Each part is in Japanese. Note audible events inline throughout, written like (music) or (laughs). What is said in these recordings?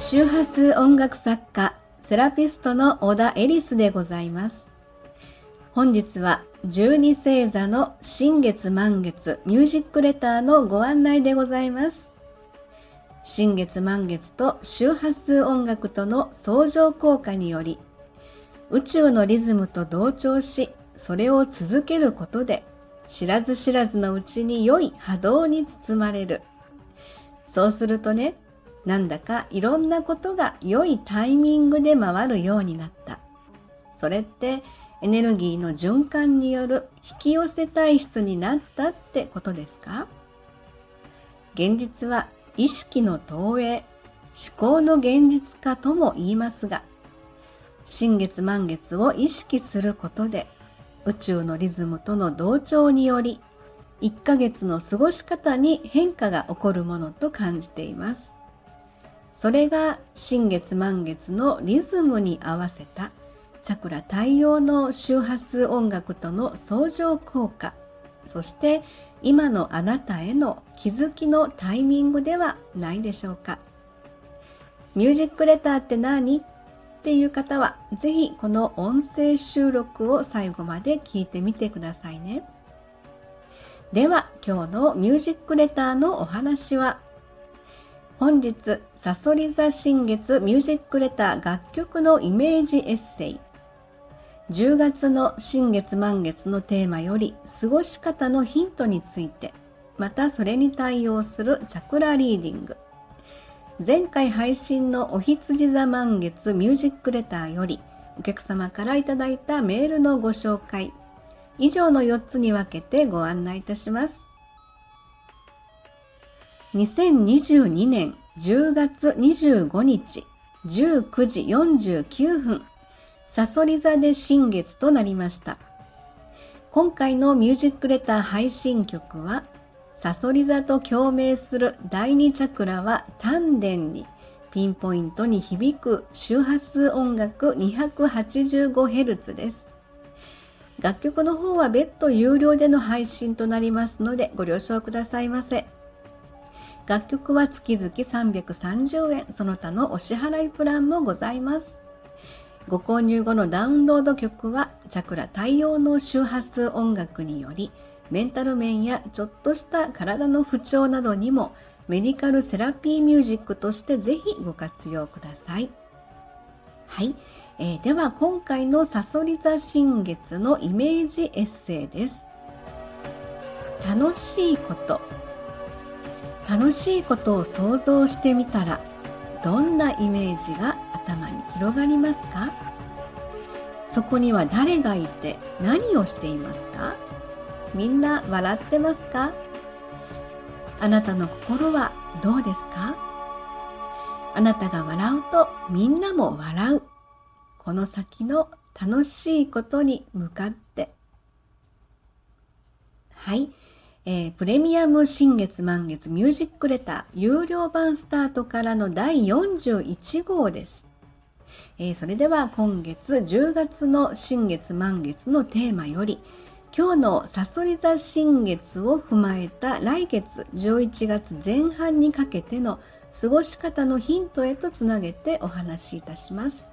周波数音楽作家セラピストの小田エリスでございます。本日は12星座の新月満月ミュージックレターのご案内でございます。新月満月と周波数音楽との相乗効果により宇宙のリズムと同調しそれを続けることで知らず知らずのうちに良い波動に包まれる。そうするとねなんだかいろんなことが良いタイミングで回るようになったそれってエネルギーの循環による引き寄せ体質になったってことですか？現実は意識の投影思考の現実化とも言いますが新月満月を意識することで宇宙のリズムとの同調により1ヶ月の過ごし方に変化が起こるものと感じています。それが新月満月のリズムに合わせたチャクラ対応の周波数音楽との相乗効果。そして今のあなたへの気づきのタイミングではないでしょうか。ミュージックレターって何？っていう方はぜひこの音声収録を最後まで聞いてみてくださいね。では今日のミュージックレターのお話は？本日サソリ座新月ミュージックレター楽曲のイメージエッセイ。10月の新月満月のテーマより過ごし方のヒントについてまたそれに対応するチャクラリーディング。前回配信のお羊座満月ミュージックレターよりお客様からいただいたメールのご紹介。以上の4つに分けてご案内いたします。2022年10月25日19時49分サソリ座で新月となりました今回のミュージックレター配信曲はサソリ座と共鳴する第2チャクラは丹田にピンポイントに響く周波数音楽 285Hz です楽曲の方は別途有料での配信となりますのでご了承くださいませ。楽曲は月々330円、その他のお支払いプランもございます。ご購入後のダウンロード曲は、チャクラ対応の周波数音楽により、メンタル面やちょっとした体の不調などにも、メディカルセラピーミュージックとしてぜひご活用ください。はい。えー、では今回のサソリ座新月のイメージエッセイです。楽しいこと楽しいことを想像してみたらどんなイメージが頭に広がりますか？そこには誰がいて何をしていますか？みんな笑ってますか？あなたの心はどうですか？あなたが笑うとみんなも笑う。この先の楽しいことに向かって。はい。えー、プレミアム新月満月ミュージックレター有料版スタートからの第41号です。えー、それでは今月10月の新月満月のテーマより今日のさそり座新月を踏まえた来月11月前半にかけての過ごし方のヒントへとつなげてお話しいたします。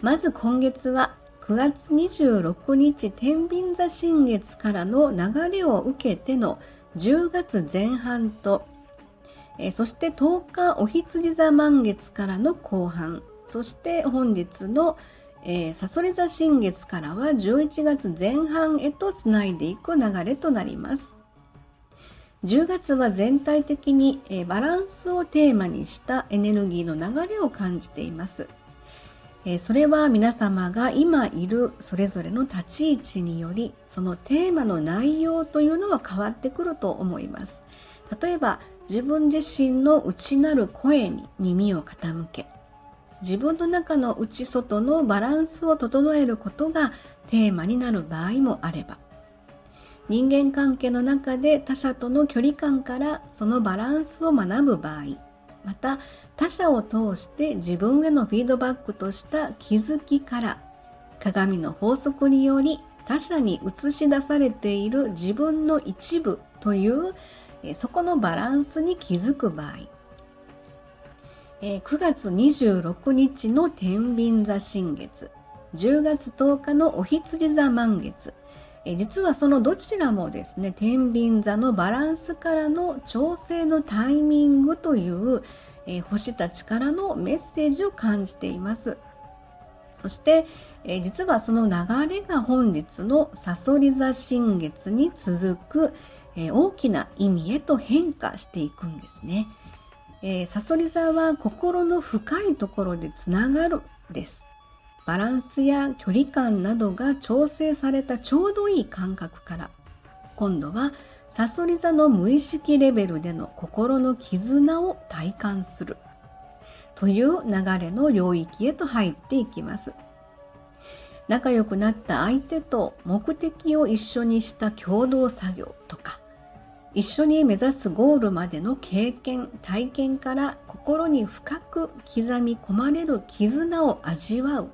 まず今月は9月26日天秤座新月からの流れを受けての10月前半と、え、そして10日お羊座満月からの後半そして本日のさそり座新月からは11月前半へとつないでいく流れとなります。10月は全体的に、えー、バランスをテーマにしたエネルギーの流れを感じています。えそれは皆様が今いるそれぞれの立ち位置によりそのテーマの内容というのは変わってくると思います。例えば自分自身の内なる声に耳を傾け自分の中の内外のバランスを整えることがテーマになる場合もあれば。人間関係の中で他者との距離感からそのバランスを学ぶ場合。また他者を通して自分へのフィードバックとした気づきから鏡の法則により他者に映し出されている自分の一部というそこのバランスに気づく場合、9月26日の天秤座新月10月10日のお羊座満月え実はそのどちらもですね天秤座のバランスからの調整のタイミングという、え星たちからのメッセージを感じていますそして、え実はその流れが本日のさそり座新月に続く、え大きな意味へと変化していくんですね。えー、サソリ座は心の深いところでつながるです。バランスや距離感などが調整されたちょうどいい感覚から今度はサソリ座の無意識レベルでの心の絆を体感するという流れの領域へと入っていきます。仲良くなった相手と目的を一緒にした共同作業とか一緒に目指すゴールまでの経験体験から心に深く刻み込まれる絆を味わう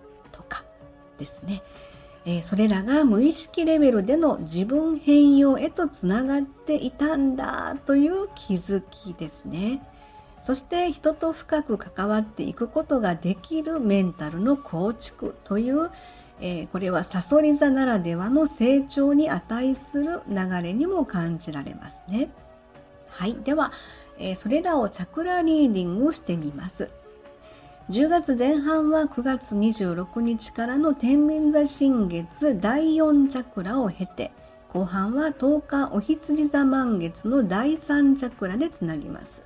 ですね、えー、それらが無意識レベルでの自分変容へとつながっていたんだという気づきですねそして人と深く関わっていくことができるメンタルの構築というえー、これはさそり座ならではの成長に値する流れにも感じられますね。はい。では、えー、それらをチャクラリーディングしてみます。10月前半は9月26日からの天秤座新月第4チャクラを経て、後半は10日お羊座満月の第3チャクラでつなぎます。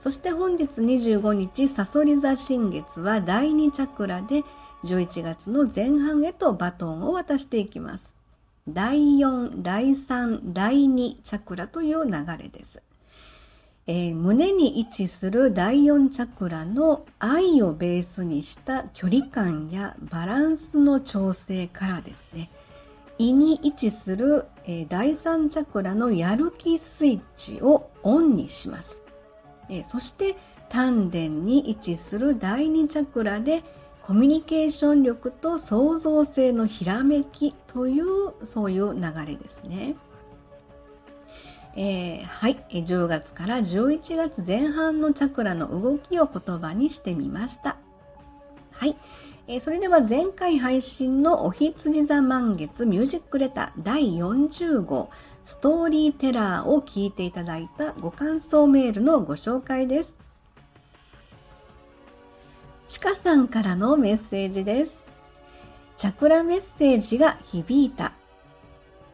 そして本日25日さそり座新月は第2チャクラで11月の前半へとバトンを渡していきます。第4、第3、第2チャクラという流れです。えー、胸に位置する第4チャクラの愛をベースにした距離感やバランスの調整からですね胃に位置する、えー、第3チャクラのやる気スイッチをオンにします、えー、そして丹田に位置する第2チャクラでコミュニケーション力と創造性のひらめきというそういう流れですね。えー、はい、10月から11月前半のチャクラの動きを言葉にしてみました。はい、えー、それでは前回配信のおひつじ座満月ミュージックレター第40号ストーリーテラーを聞いていただいたご感想メールのご紹介です。ちかさんからのメッセージです。チャクラメッセージが響いた。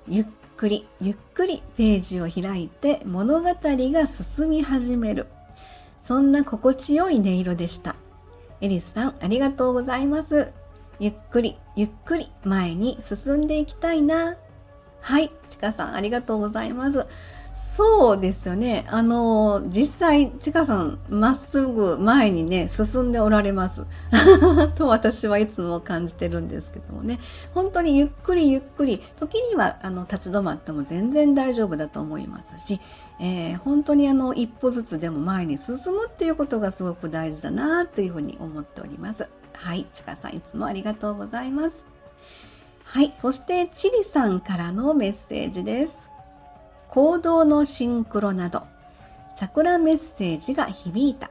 ゆっくりゆっくりページを開いて物語が進み始める。そんな心地よい音色でした。エリスさん、ありがとうございます。ゆっくりゆっくり前に進んでいきたいな。はい、ちかさん、ありがとうございます。そうですよね。あの、実際、ちかさん、まっすぐ前にね、進んでおられます。(laughs) と私はいつも感じてるんですけどもね。本当にゆっくりゆっくり、時にはあの立ち止まっても全然大丈夫だと思いますし、えー、本当にあの一歩ずつでも前に進むっていうことがすごく大事だなっていうふうに思っております。はい、ちかさんいつもありがとうございます。はい、そしてチリさんからのメッセージです。行動のシンクロなど、チャクラメッセージが響いた。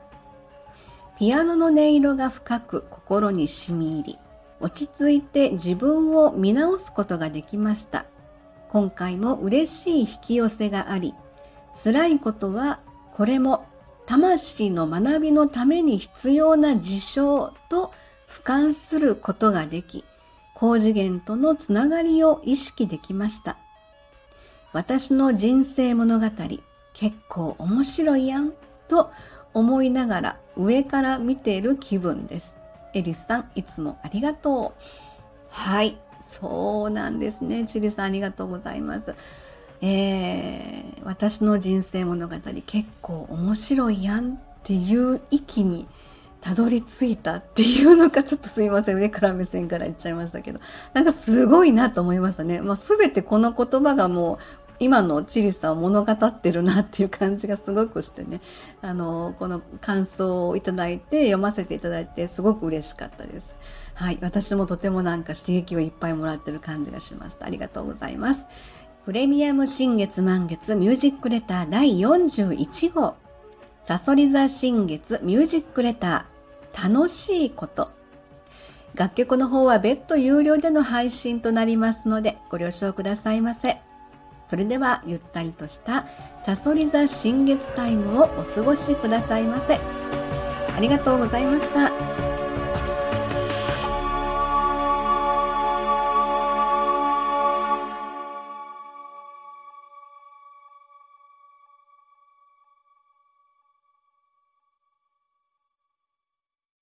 ピアノの音色が深く心に染み入り、落ち着いて自分を見直すことができました。今回も嬉しい引き寄せがあり、辛いことはこれも魂の学びのために必要な事象と俯瞰することができ、高次元とのつながりを意識できました。私の人生物語結構面白いやんと思いながら上から見ている気分です。エリスさん、いつもありがとう。はい、そうなんですね。チリさん、ありがとうございます。えー、私の人生物語結構面白いやんっていう域にたどり着いたっていうのか (laughs) ちょっとすいません上から目線から言っちゃいましたけどなんかすごいなと思いましたね。まあ、全てこの言葉がもう今のチリさんを物語ってるなっていう感じがすごくしてねあのこの感想をいただいて読ませていただいてすごく嬉しかったです。はい、私もとてもなんか刺激をいっぱいもらってる感じがしました。ありがとうございます。プレミアム新月満月ミュージックレター第41号サソリ座新月ミュージックレター楽しいこと楽曲の方は別途有料での配信となりますのでご了承くださいませ。それではゆったりとしたさそり座新月タイムをお過ごしくださいませ。ありがとうございました。